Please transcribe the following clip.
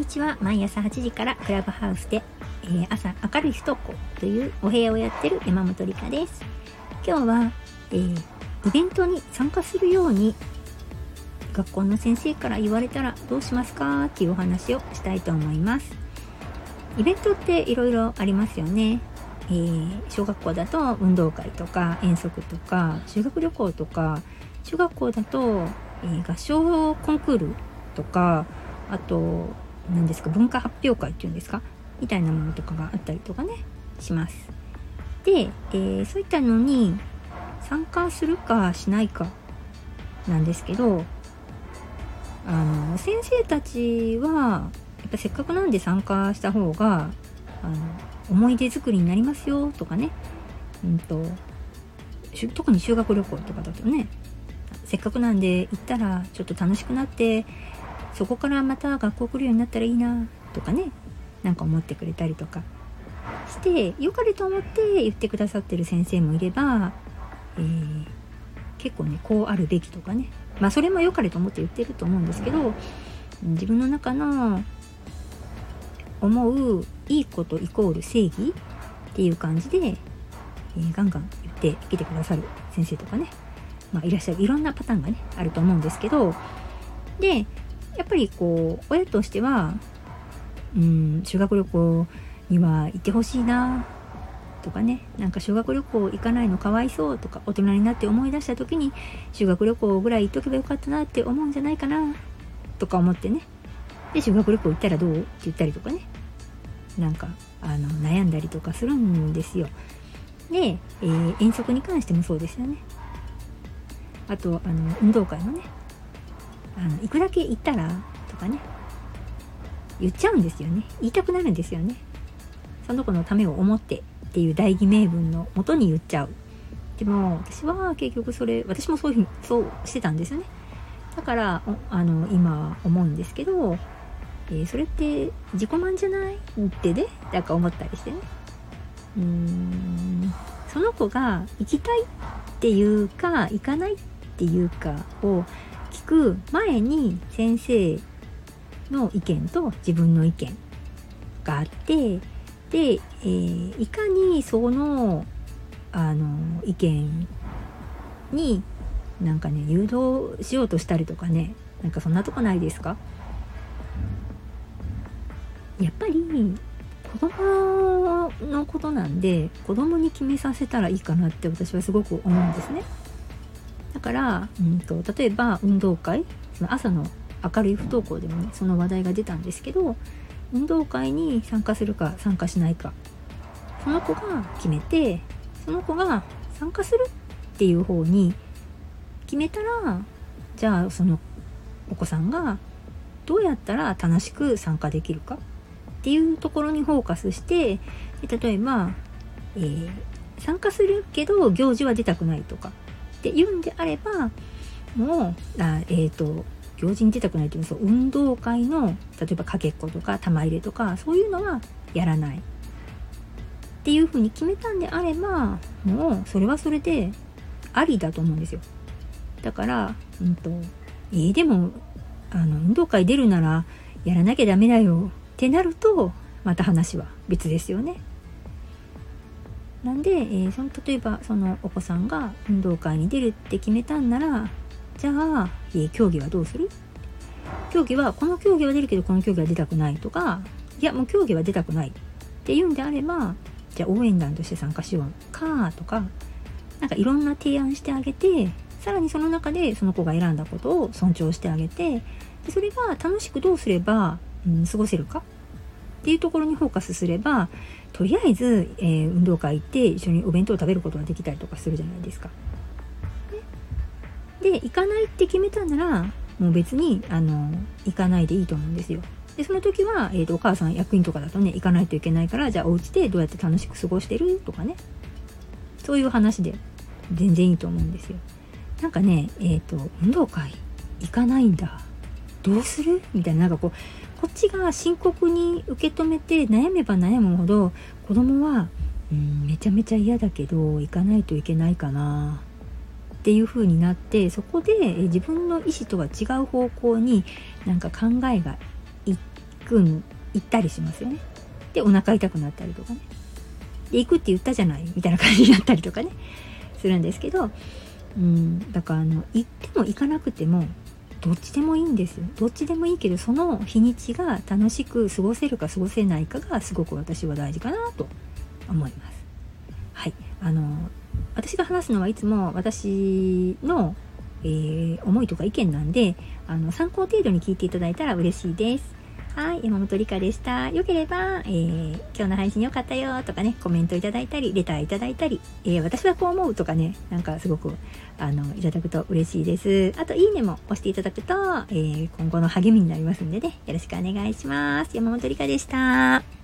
にちは。毎朝8時からクラブハウスで、えー、朝明るい不登校というお部屋をやってる山本理香です。今日は、えー、イベントに参加するように学校の先生から言われたらどうしますか？っていうお話をしたいと思います。イベントっていろいろありますよね。えー、小学校だと運動会とか遠足とか修学旅行とか中学校だと、えー、合唱コンクールとかあと何ですか文化発表会っていうんですかみたいなものとかがあったりとかねします。で、えー、そういったのに参加するかしないかなんですけどあの先生たちはやっぱせっかくなんで参加した方があの思い出作りになりますよとかね、うんと、特に修学旅行とかだとねせっかくなんで行ったらちょっと楽しくなってそこからまた学校来るようになったらいいなとかねなんか思ってくれたりとか。して良かれと思って言ってくださってる先生もいれば、えー、結構ねこうあるべきとかね。まあそれも良かれと思って言ってると思うんですけど自分の中の思ういいことイコール正義っていう感じで、えー、ガンガン言ってきてくださる先生とかね、まあ、いらっしゃるいろんなパターンがねあると思うんですけど。でやっぱりこう親としてはうん修学旅行には行ってほしいなとかね。なんか修学旅行行かないのかわいそうとか大人になって思い出した時に修学旅行ぐらい行っとけばよかったなって思うんじゃないかなとか思ってね。で修学旅行行ったらどうって言ったりとかね。なんかあの悩んだりとかするんですよ。で、えー、遠足に関してもそうですよね。あとあの運動会もね。あのいくだけ行ったら？とかね。言っちゃうんですよね。言いたくなるんですよね。その子のためを思ってっていう大義名分のもとに言っちゃう。でも私は結局それ私もそういうふうにそうしてたんですよね。だからあの今思うんですけどえー、それって自己満じゃないってねなんか思ったりしてね。うーん。その子が行きたいっていうか行かないっていうかをく前に先生の意見と自分の意見があってで、えー、いかにそのあの意見になんかね誘導しようとしたりとかねなんかそんなとこないですか？やっぱり子供のことなんで子供に決めさせたらいいかなって私はすごく思うんですね。だから、うん。と、例えば運動会その朝の明るい不登校でもねその話題が出たんですけど運動会に参加するか参加しないかその子が決めてその子が参加するっていう方に決めたらじゃあそのお子さんがどうやったら楽しく参加できるかっていうところにフォーカスして例えば、えー、参加するけど行事は出たくないとかって言うんであればもうあえっ、ー、と行事に出たくないっていうのは運動会の例えばかけっことか玉入れとかそういうのはやらないっていうふうに決めたんであればもうそれはそれでありだと思うんですよだから、うんと、えー、でもあの運動会出るならやらなきゃダメだよってなるとまた話は別ですよね。なんで、えー、その例えばそのお子さんが運動会に出るって決めたんならじゃあ、えー、競技はどうする？競技はこの競技は出るけどこの競技は出たくないとかいやもう競技は出たくないっていうんであればじゃあ応援団として参加しようかとかなんかいろんな提案してあげてさらにその中でその子が選んだことを尊重してあげてでそれが楽しくどうすればうん、過ごせるかっていうところにフォーカスすればとりあえず、えー、運動会行って一緒にお弁当を食べることができたりとかするじゃないですか。で行かないって決めたならもう別にあの行かないでいいと思うんですよ。でその時は、えーと、お母さん役員とかだとね行かないといけないからじゃあお家でどうやって楽しく過ごしてる？とかねそういう話で全然いいと思うんですよ。なんかねえっ、ー、と運動会行かないんだどうする？みたいななんかこうこっちが深刻に受け止めて悩めば悩むほど子供はうんめちゃめちゃ嫌だけど行かないといけないかなっていう風になってそこで自分の意思とは違う方向になんか考えがいくん、行ったりしますよね。で、お腹痛くなったりとかね。で、行くって言ったじゃないみたいな感じになったりとかね、するんですけど、うん、だからあの、行っても行かなくても、どっちでもいいんですよ。どっちでもいいけど、その日にちが楽しく過ごせるか過ごせないかがすごく私は大事かなと思います。はい。あの、私が話すのはいつも私の、えー、思いとか意見なんで、あの、参考程度に聞いていただいたら嬉しいです。はい、山本理香でした。よければ、えー、今日の配信良かったよとかね、コメントいただいたり、レターいただいたり、えー、私はこう思うとかね、なんかすごく、あの、いただくと嬉しいです。あと、いいねも押していただくと、えー、今後の励みになりますんでね、よろしくお願いします。山本理香でした。